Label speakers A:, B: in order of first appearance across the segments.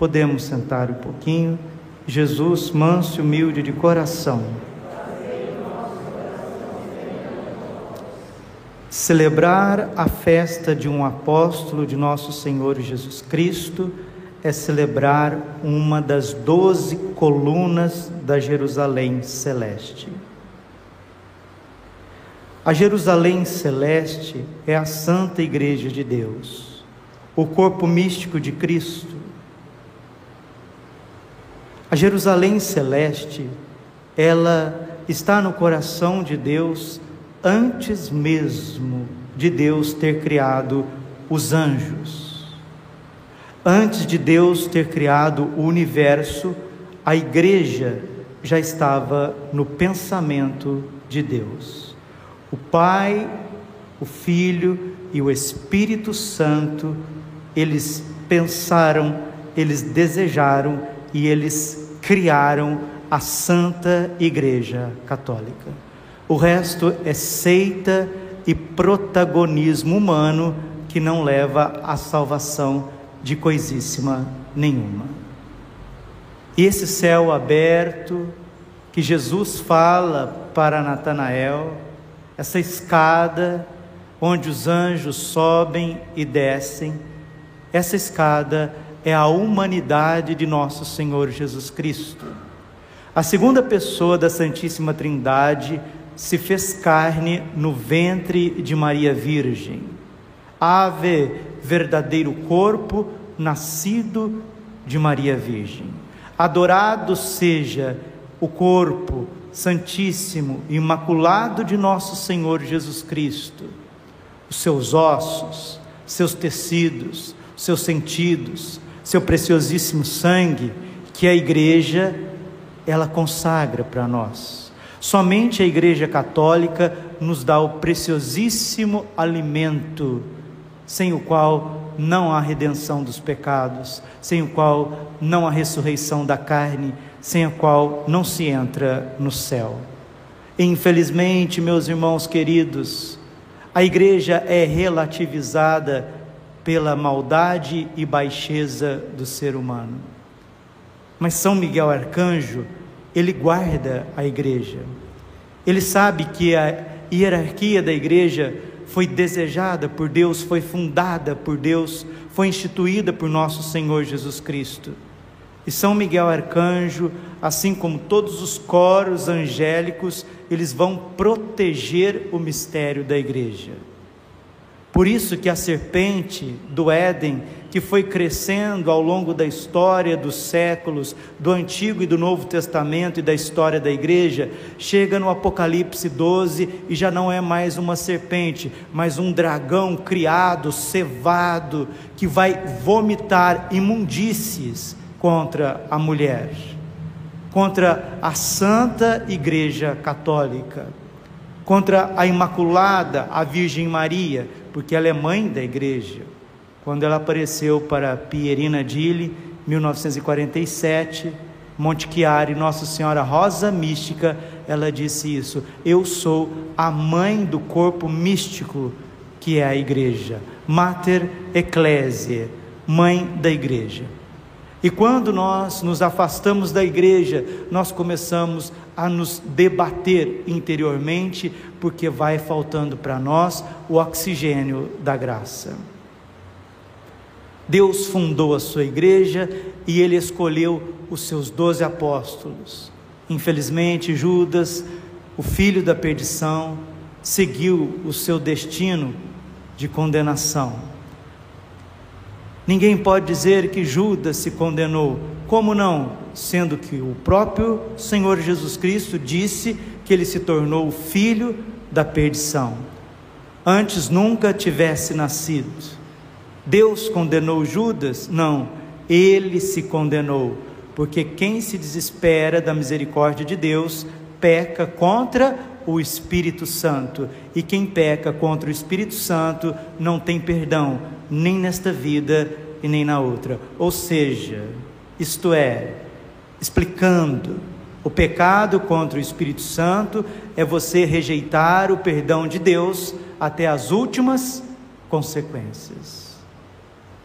A: Podemos sentar um pouquinho. Jesus, manso e humilde de coração. Celebrar a festa de um apóstolo de nosso Senhor Jesus Cristo é celebrar uma das doze colunas da Jerusalém celeste. A Jerusalém celeste é a Santa Igreja de Deus, o corpo místico de Cristo. A Jerusalém celeste, ela está no coração de Deus antes mesmo de Deus ter criado os anjos. Antes de Deus ter criado o universo, a igreja já estava no pensamento de Deus. O Pai, o Filho e o Espírito Santo, eles pensaram, eles desejaram e eles criaram a Santa Igreja Católica. O resto é seita e protagonismo humano que não leva à salvação de coisíssima nenhuma. E esse céu aberto que Jesus fala para Natanael, essa escada onde os anjos sobem e descem, essa escada é a humanidade de nosso Senhor Jesus Cristo. A segunda pessoa da Santíssima Trindade se fez carne no ventre de Maria Virgem. Ave, verdadeiro corpo nascido de Maria Virgem. Adorado seja o corpo Santíssimo, Imaculado de nosso Senhor Jesus Cristo, os seus ossos, seus tecidos, seus sentidos, seu preciosíssimo sangue, que a igreja ela consagra para nós. Somente a Igreja Católica nos dá o preciosíssimo alimento, sem o qual não há redenção dos pecados, sem o qual não há ressurreição da carne, sem a qual não se entra no céu. Infelizmente, meus irmãos queridos, a igreja é relativizada pela maldade e baixeza do ser humano. Mas São Miguel Arcanjo, ele guarda a igreja. Ele sabe que a hierarquia da igreja foi desejada por Deus, foi fundada por Deus, foi instituída por nosso Senhor Jesus Cristo. E São Miguel Arcanjo, assim como todos os coros angélicos, eles vão proteger o mistério da igreja. Por isso que a serpente do Éden, que foi crescendo ao longo da história dos séculos, do Antigo e do Novo Testamento e da história da igreja, chega no Apocalipse 12 e já não é mais uma serpente, mas um dragão criado, cevado, que vai vomitar imundícies contra a mulher, contra a Santa Igreja Católica, contra a Imaculada, a Virgem Maria, porque ela é mãe da igreja. Quando ela apareceu para Pierina Dille, 1947, Monte Chiari, Nossa Senhora Rosa Mística, ela disse isso: Eu sou a mãe do corpo místico que é a igreja, Mater Ecclesiae, mãe da igreja. E quando nós nos afastamos da igreja, nós começamos a nos debater interiormente, porque vai faltando para nós o oxigênio da graça. Deus fundou a sua igreja e ele escolheu os seus doze apóstolos. Infelizmente, Judas, o filho da perdição, seguiu o seu destino de condenação. Ninguém pode dizer que Judas se condenou. Como não? Sendo que o próprio Senhor Jesus Cristo disse que ele se tornou o filho da perdição. Antes nunca tivesse nascido. Deus condenou Judas? Não, ele se condenou, porque quem se desespera da misericórdia de Deus peca contra o Espírito Santo, e quem peca contra o Espírito Santo não tem perdão, nem nesta vida e nem na outra. Ou seja, isto é, explicando, o pecado contra o Espírito Santo é você rejeitar o perdão de Deus até as últimas consequências.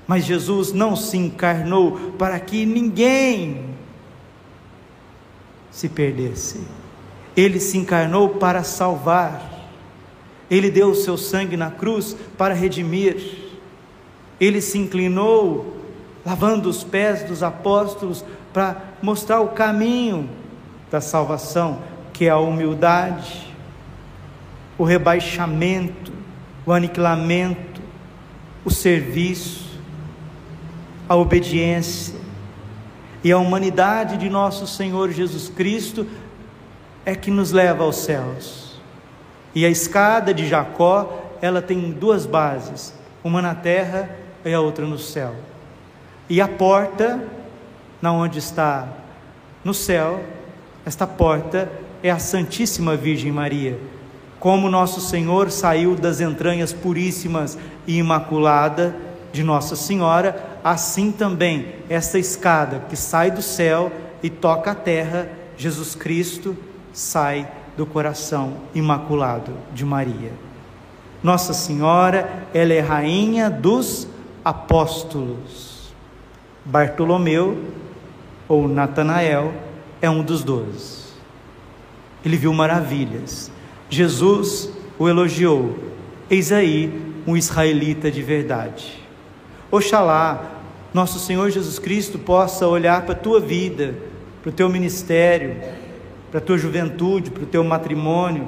A: Mas Jesus não se encarnou para que ninguém se perdesse. Ele se encarnou para salvar. Ele deu o seu sangue na cruz para redimir. Ele se inclinou, lavando os pés dos apóstolos, para mostrar o caminho da salvação, que é a humildade, o rebaixamento, o aniquilamento, o serviço, a obediência. E a humanidade de nosso Senhor Jesus Cristo é que nos leva aos céus. E a escada de Jacó, ela tem duas bases, uma na terra e a outra no céu. E a porta, na onde está no céu, esta porta é a Santíssima Virgem Maria. Como nosso Senhor saiu das entranhas puríssimas e imaculada de Nossa Senhora, assim também esta escada que sai do céu e toca a terra, Jesus Cristo sai do coração imaculado de Maria. Nossa Senhora, ela é rainha dos apóstolos. Bartolomeu ou Natanael é um dos doze. Ele viu maravilhas. Jesus o elogiou. Eis aí um israelita de verdade. Oxalá nosso Senhor Jesus Cristo possa olhar para a tua vida, para o teu ministério, para a tua juventude, para o teu matrimônio,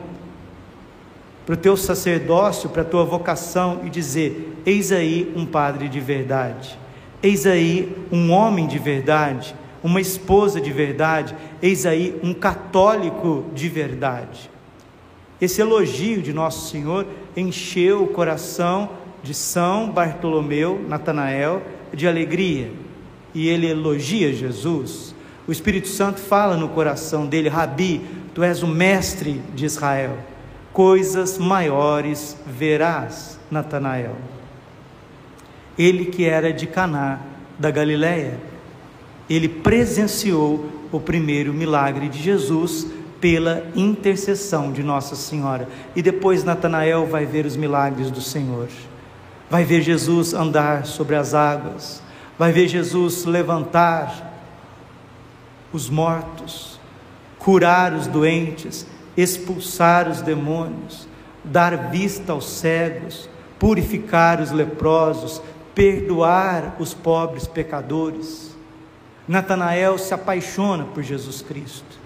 A: para o teu sacerdócio, para a tua vocação e dizer: Eis aí um padre de verdade, eis aí um homem de verdade uma esposa de verdade, eis aí um católico de verdade. Esse elogio de Nosso Senhor encheu o coração de São Bartolomeu, Natanael, de alegria, e ele elogia Jesus. O Espírito Santo fala no coração dele: Rabi, tu és o mestre de Israel, coisas maiores verás, Natanael. Ele que era de Caná da Galileia, ele presenciou o primeiro milagre de Jesus pela intercessão de Nossa Senhora. E depois Natanael vai ver os milagres do Senhor. Vai ver Jesus andar sobre as águas, vai ver Jesus levantar os mortos, curar os doentes, expulsar os demônios, dar vista aos cegos, purificar os leprosos, perdoar os pobres pecadores. Natanael se apaixona por Jesus Cristo.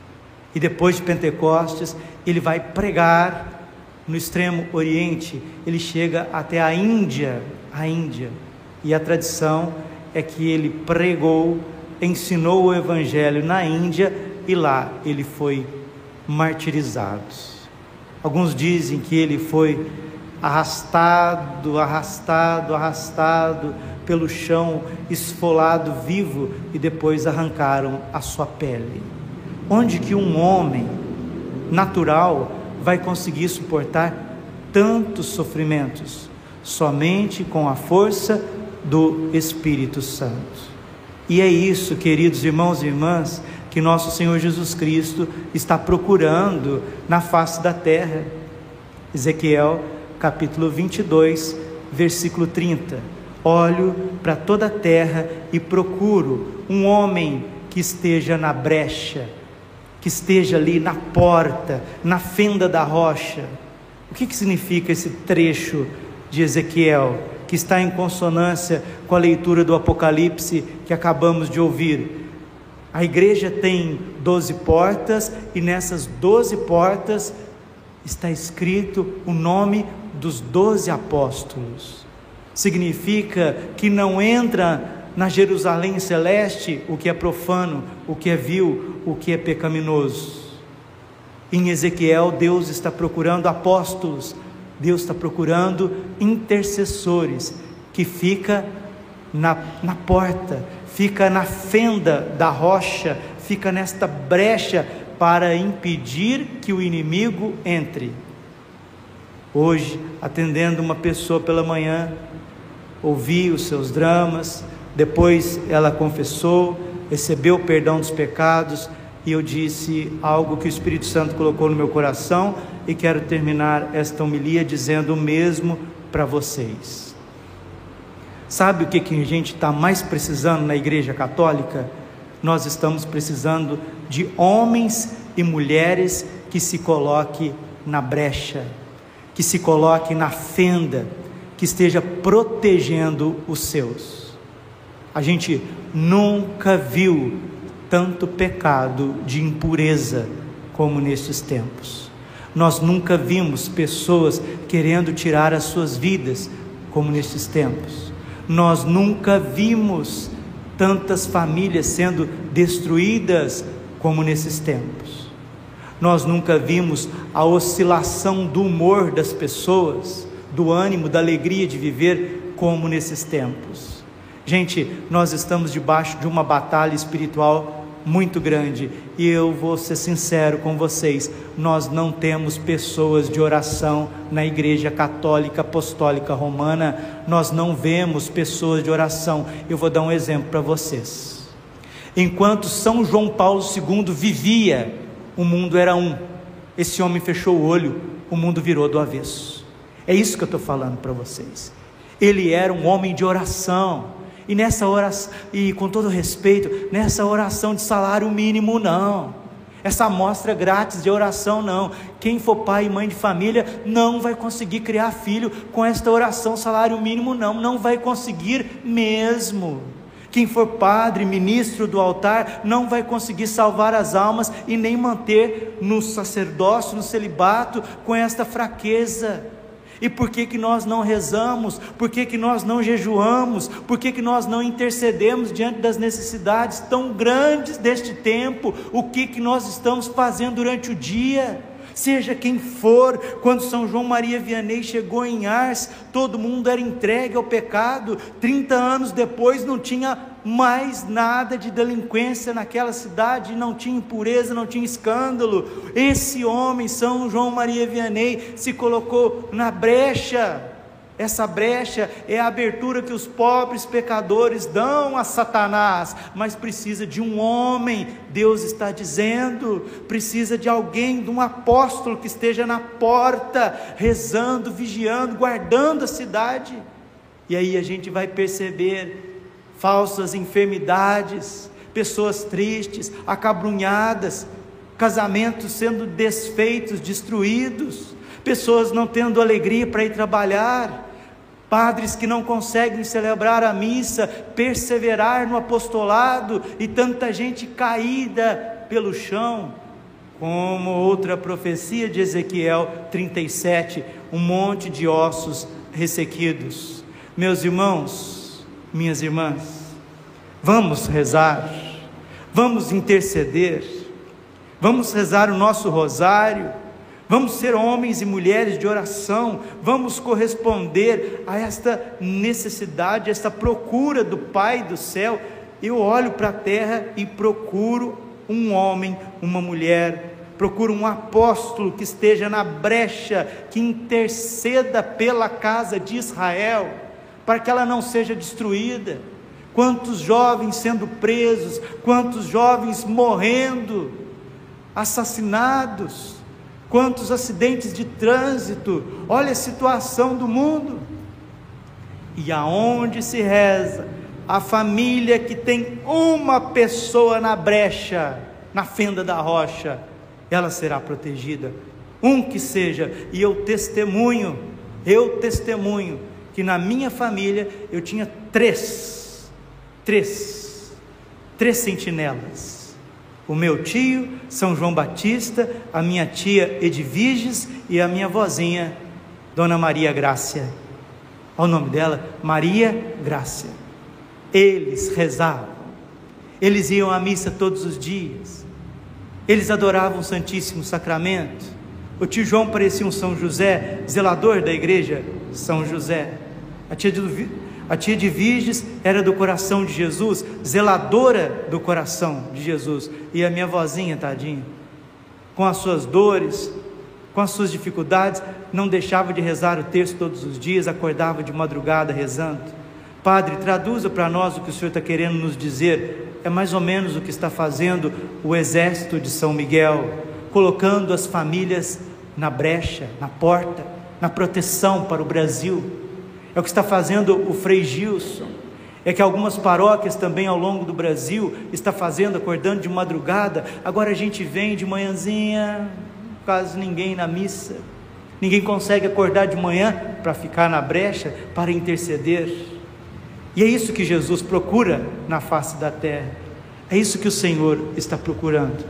A: E depois de Pentecostes, ele vai pregar no extremo oriente, ele chega até a Índia, a Índia. E a tradição é que ele pregou, ensinou o evangelho na Índia e lá ele foi martirizado. Alguns dizem que ele foi arrastado, arrastado, arrastado pelo chão, esfolado vivo e depois arrancaram a sua pele. Onde que um homem natural vai conseguir suportar tantos sofrimentos? Somente com a força do Espírito Santo. E é isso, queridos irmãos e irmãs, que nosso Senhor Jesus Cristo está procurando na face da terra. Ezequiel capítulo 22, versículo 30. Olho para toda a terra e procuro um homem que esteja na brecha, que esteja ali na porta, na fenda da rocha. O que, que significa esse trecho de Ezequiel, que está em consonância com a leitura do Apocalipse que acabamos de ouvir? A igreja tem doze portas e nessas doze portas está escrito o nome dos doze apóstolos. Significa que não entra na Jerusalém celeste o que é profano, o que é vil, o que é pecaminoso. Em Ezequiel, Deus está procurando apóstolos, Deus está procurando intercessores que fica na, na porta, fica na fenda da rocha, fica nesta brecha para impedir que o inimigo entre. Hoje, atendendo uma pessoa pela manhã, ouvi os seus dramas, depois ela confessou, recebeu o perdão dos pecados, e eu disse algo que o Espírito Santo colocou no meu coração e quero terminar esta homilia dizendo o mesmo para vocês. Sabe o que, que a gente está mais precisando na Igreja Católica? Nós estamos precisando de homens e mulheres que se coloquem na brecha, que se coloquem na fenda, que esteja protegendo os seus. A gente nunca viu tanto pecado de impureza como nestes tempos. Nós nunca vimos pessoas querendo tirar as suas vidas como nestes tempos. Nós nunca vimos tantas famílias sendo destruídas como nesses tempos. Nós nunca vimos a oscilação do humor das pessoas, do ânimo, da alegria de viver como nesses tempos. Gente, nós estamos debaixo de uma batalha espiritual muito grande. E eu vou ser sincero com vocês: nós não temos pessoas de oração na Igreja Católica Apostólica Romana, nós não vemos pessoas de oração. Eu vou dar um exemplo para vocês. Enquanto São João Paulo II vivia, o mundo era um. Esse homem fechou o olho, o mundo virou do avesso. É isso que eu estou falando para vocês. Ele era um homem de oração e nessa oração, e com todo respeito, nessa oração de salário mínimo, não. Essa amostra grátis de oração, não. Quem for pai e mãe de família não vai conseguir criar filho com esta oração salário mínimo, não. Não vai conseguir mesmo. Quem for padre, ministro do altar, não vai conseguir salvar as almas e nem manter no sacerdócio, no celibato, com esta fraqueza. E por que, que nós não rezamos? Por que, que nós não jejuamos? Por que, que nós não intercedemos diante das necessidades tão grandes deste tempo? O que, que nós estamos fazendo durante o dia? Seja quem for, quando São João Maria Vianney chegou em Ars, todo mundo era entregue ao pecado. 30 anos depois não tinha mais nada de delinquência naquela cidade, não tinha impureza, não tinha escândalo. Esse homem, São João Maria Vianney, se colocou na brecha. Essa brecha é a abertura que os pobres pecadores dão a Satanás, mas precisa de um homem, Deus está dizendo, precisa de alguém, de um apóstolo que esteja na porta, rezando, vigiando, guardando a cidade. E aí a gente vai perceber falsas enfermidades, pessoas tristes, acabrunhadas, casamentos sendo desfeitos, destruídos, pessoas não tendo alegria para ir trabalhar, padres que não conseguem celebrar a missa, perseverar no apostolado e tanta gente caída pelo chão. Como outra profecia de Ezequiel 37, um monte de ossos ressequidos. Meus irmãos, minhas irmãs, vamos rezar, vamos interceder, vamos rezar o nosso rosário, vamos ser homens e mulheres de oração, vamos corresponder a esta necessidade, esta procura do Pai do céu. Eu olho para a terra e procuro um homem, uma mulher, procuro um apóstolo que esteja na brecha, que interceda pela casa de Israel para que ela não seja destruída. Quantos jovens sendo presos, quantos jovens morrendo, assassinados, quantos acidentes de trânsito, olha a situação do mundo. E aonde se reza, a família que tem uma pessoa na brecha, na fenda da rocha, ela será protegida. Um que seja, e eu testemunho, eu testemunho que na minha família eu tinha três, três, três sentinelas. O meu tio, São João Batista, a minha tia Edviges e a minha vozinha, Dona Maria Grácia. Olha o nome dela, Maria Grácia. Eles rezavam, eles iam à missa todos os dias, eles adoravam o Santíssimo Sacramento. O tio João parecia um São José, zelador da igreja São José. A tia, A tia de Virges era do coração de Jesus, zeladora do coração de Jesus. E a minha vozinha, tadinha, com as suas dores, com as suas dificuldades, não deixava de rezar o texto todos os dias, acordava de madrugada rezando. Padre, traduza para nós o que o Senhor está querendo nos dizer. É mais ou menos o que está fazendo o exército de São Miguel, colocando as famílias na brecha, na porta, na proteção para o Brasil. É o que está fazendo o Frei Gilson. É que algumas paróquias também ao longo do Brasil está fazendo, acordando de madrugada. Agora a gente vem de manhãzinha, quase ninguém na missa. Ninguém consegue acordar de manhã para ficar na brecha, para interceder. E é isso que Jesus procura na face da terra. É isso que o Senhor está procurando.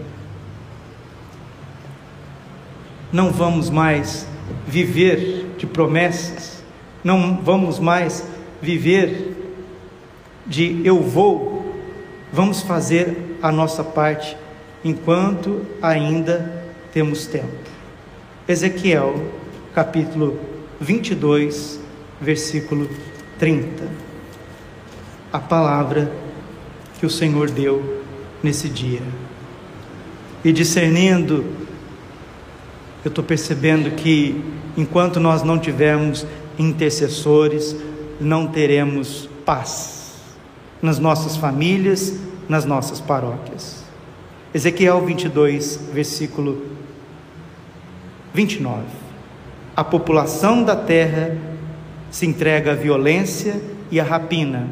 A: Não vamos mais viver de promessas, não vamos mais viver de eu vou, vamos fazer a nossa parte enquanto ainda temos tempo. Ezequiel, capítulo 22, versículo 30. A palavra que o Senhor deu nesse dia. E discernindo, eu estou percebendo que enquanto nós não tivermos intercessores, não teremos paz nas nossas famílias, nas nossas paróquias. Ezequiel 22, versículo 29. A população da terra se entrega à violência e à rapina,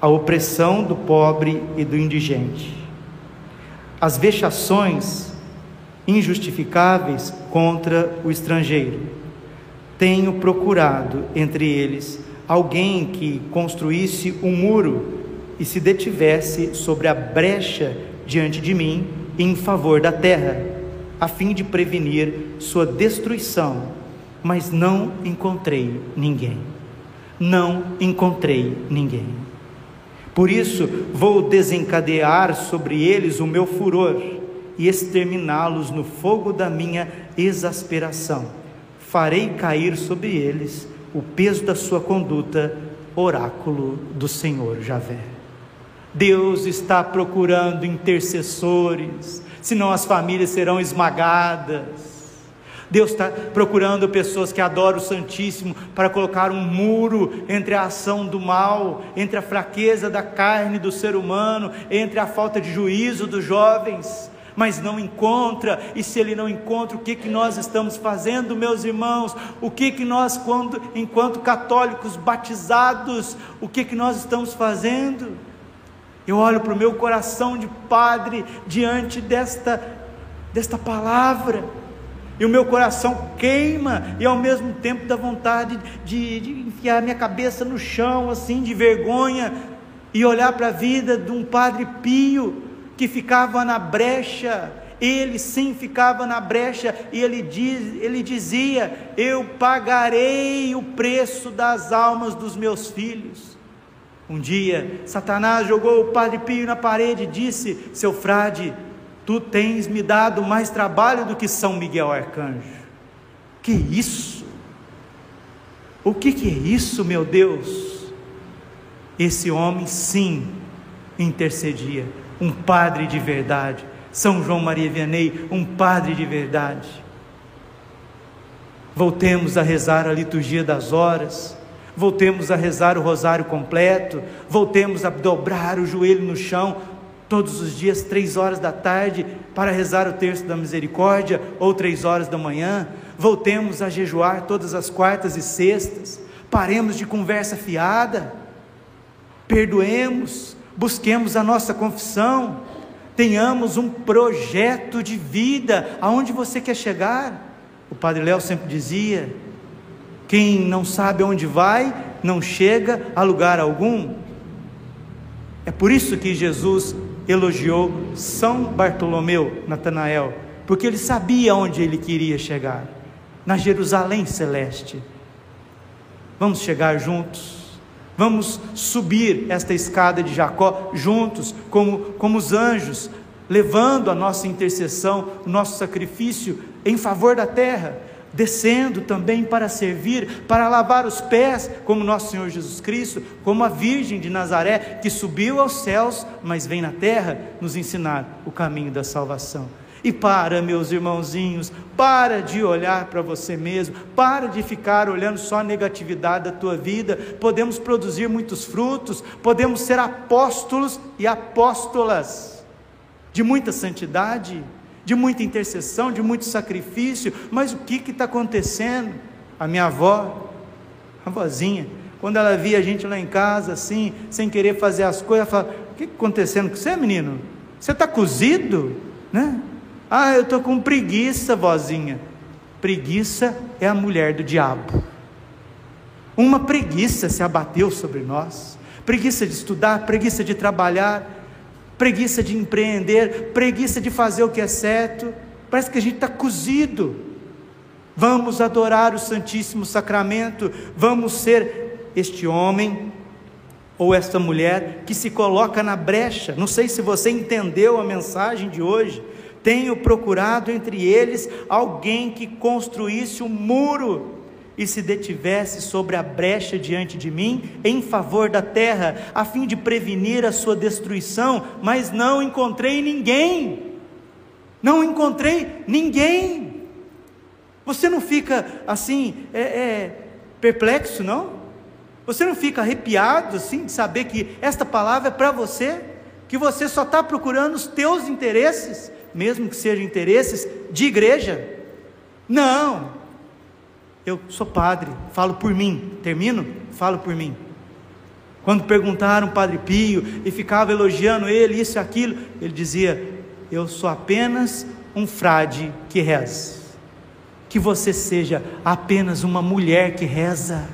A: à opressão do pobre e do indigente. As vexações injustificáveis contra o estrangeiro. Tenho procurado entre eles alguém que construísse um muro e se detivesse sobre a brecha diante de mim em favor da terra, a fim de prevenir sua destruição, mas não encontrei ninguém. Não encontrei ninguém. Por isso vou desencadear sobre eles o meu furor e exterminá-los no fogo da minha exasperação. Farei cair sobre eles o peso da sua conduta, oráculo do Senhor Javé. Deus está procurando intercessores, senão as famílias serão esmagadas. Deus está procurando pessoas que adoram o Santíssimo para colocar um muro entre a ação do mal, entre a fraqueza da carne do ser humano, entre a falta de juízo dos jovens mas não encontra, e se ele não encontra, o que, que nós estamos fazendo, meus irmãos? O que, que nós, quando, enquanto católicos batizados, o que, que nós estamos fazendo? Eu olho para o meu coração de padre diante desta, desta palavra, e o meu coração queima, e ao mesmo tempo dá vontade de, de enfiar minha cabeça no chão, assim, de vergonha, e olhar para a vida de um padre pio, que ficava na brecha, ele sim ficava na brecha, e ele, diz, ele dizia: Eu pagarei o preço das almas dos meus filhos. Um dia, Satanás jogou o Padre Pio na parede e disse: Seu frade, tu tens me dado mais trabalho do que São Miguel Arcanjo. Que isso? O que, que é isso, meu Deus? Esse homem sim intercedia. Um padre de verdade. São João Maria Vianney, um padre de verdade. Voltemos a rezar a liturgia das horas, voltemos a rezar o rosário completo, voltemos a dobrar o joelho no chão todos os dias, três horas da tarde, para rezar o terço da misericórdia, ou três horas da manhã, voltemos a jejuar todas as quartas e sextas, paremos de conversa fiada, perdoemos, busquemos a nossa confissão, tenhamos um projeto de vida, aonde você quer chegar. O Padre Léo sempre dizia: quem não sabe aonde vai, não chega a lugar algum. É por isso que Jesus elogiou São Bartolomeu, Natanael, porque ele sabia onde ele queria chegar, na Jerusalém celeste. Vamos chegar juntos Vamos subir esta escada de Jacó juntos, como, como os anjos, levando a nossa intercessão, o nosso sacrifício em favor da terra. descendo também para servir, para lavar os pés, como nosso Senhor Jesus Cristo, como a Virgem de Nazaré, que subiu aos céus, mas vem na terra nos ensinar o caminho da salvação. E para, meus irmãozinhos, para de olhar para você mesmo, para de ficar olhando só a negatividade da tua vida. Podemos produzir muitos frutos, podemos ser apóstolos e apóstolas de muita santidade, de muita intercessão, de muito sacrifício, mas o que está acontecendo? A minha avó, a vozinha, quando ela via a gente lá em casa, assim, sem querer fazer as coisas, ela fala: O que está acontecendo com você, menino? Você está cozido? Né? Ah, eu estou com preguiça, vozinha. Preguiça é a mulher do diabo. Uma preguiça se abateu sobre nós. Preguiça de estudar, preguiça de trabalhar, preguiça de empreender, preguiça de fazer o que é certo. Parece que a gente está cozido. Vamos adorar o Santíssimo Sacramento, vamos ser este homem ou esta mulher que se coloca na brecha. Não sei se você entendeu a mensagem de hoje. Tenho procurado entre eles alguém que construísse um muro e se detivesse sobre a brecha diante de mim em favor da terra, a fim de prevenir a sua destruição, mas não encontrei ninguém. Não encontrei ninguém. Você não fica assim, é, é, perplexo, não? Você não fica arrepiado assim de saber que esta palavra é para você? Que você só está procurando os teus interesses, mesmo que sejam interesses de igreja? Não, eu sou padre, falo por mim. Termino? Falo por mim. Quando perguntaram Padre Pio e ficava elogiando ele, isso e aquilo, ele dizia: Eu sou apenas um frade que reza. Que você seja apenas uma mulher que reza.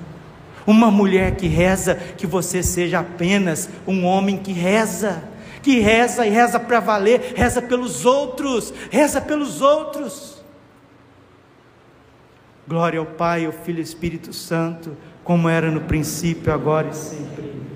A: Uma mulher que reza, que você seja apenas um homem que reza. Que reza e reza para valer, reza pelos outros, reza pelos outros. Glória ao Pai, ao Filho e ao Espírito Santo, como era no princípio, agora e sempre.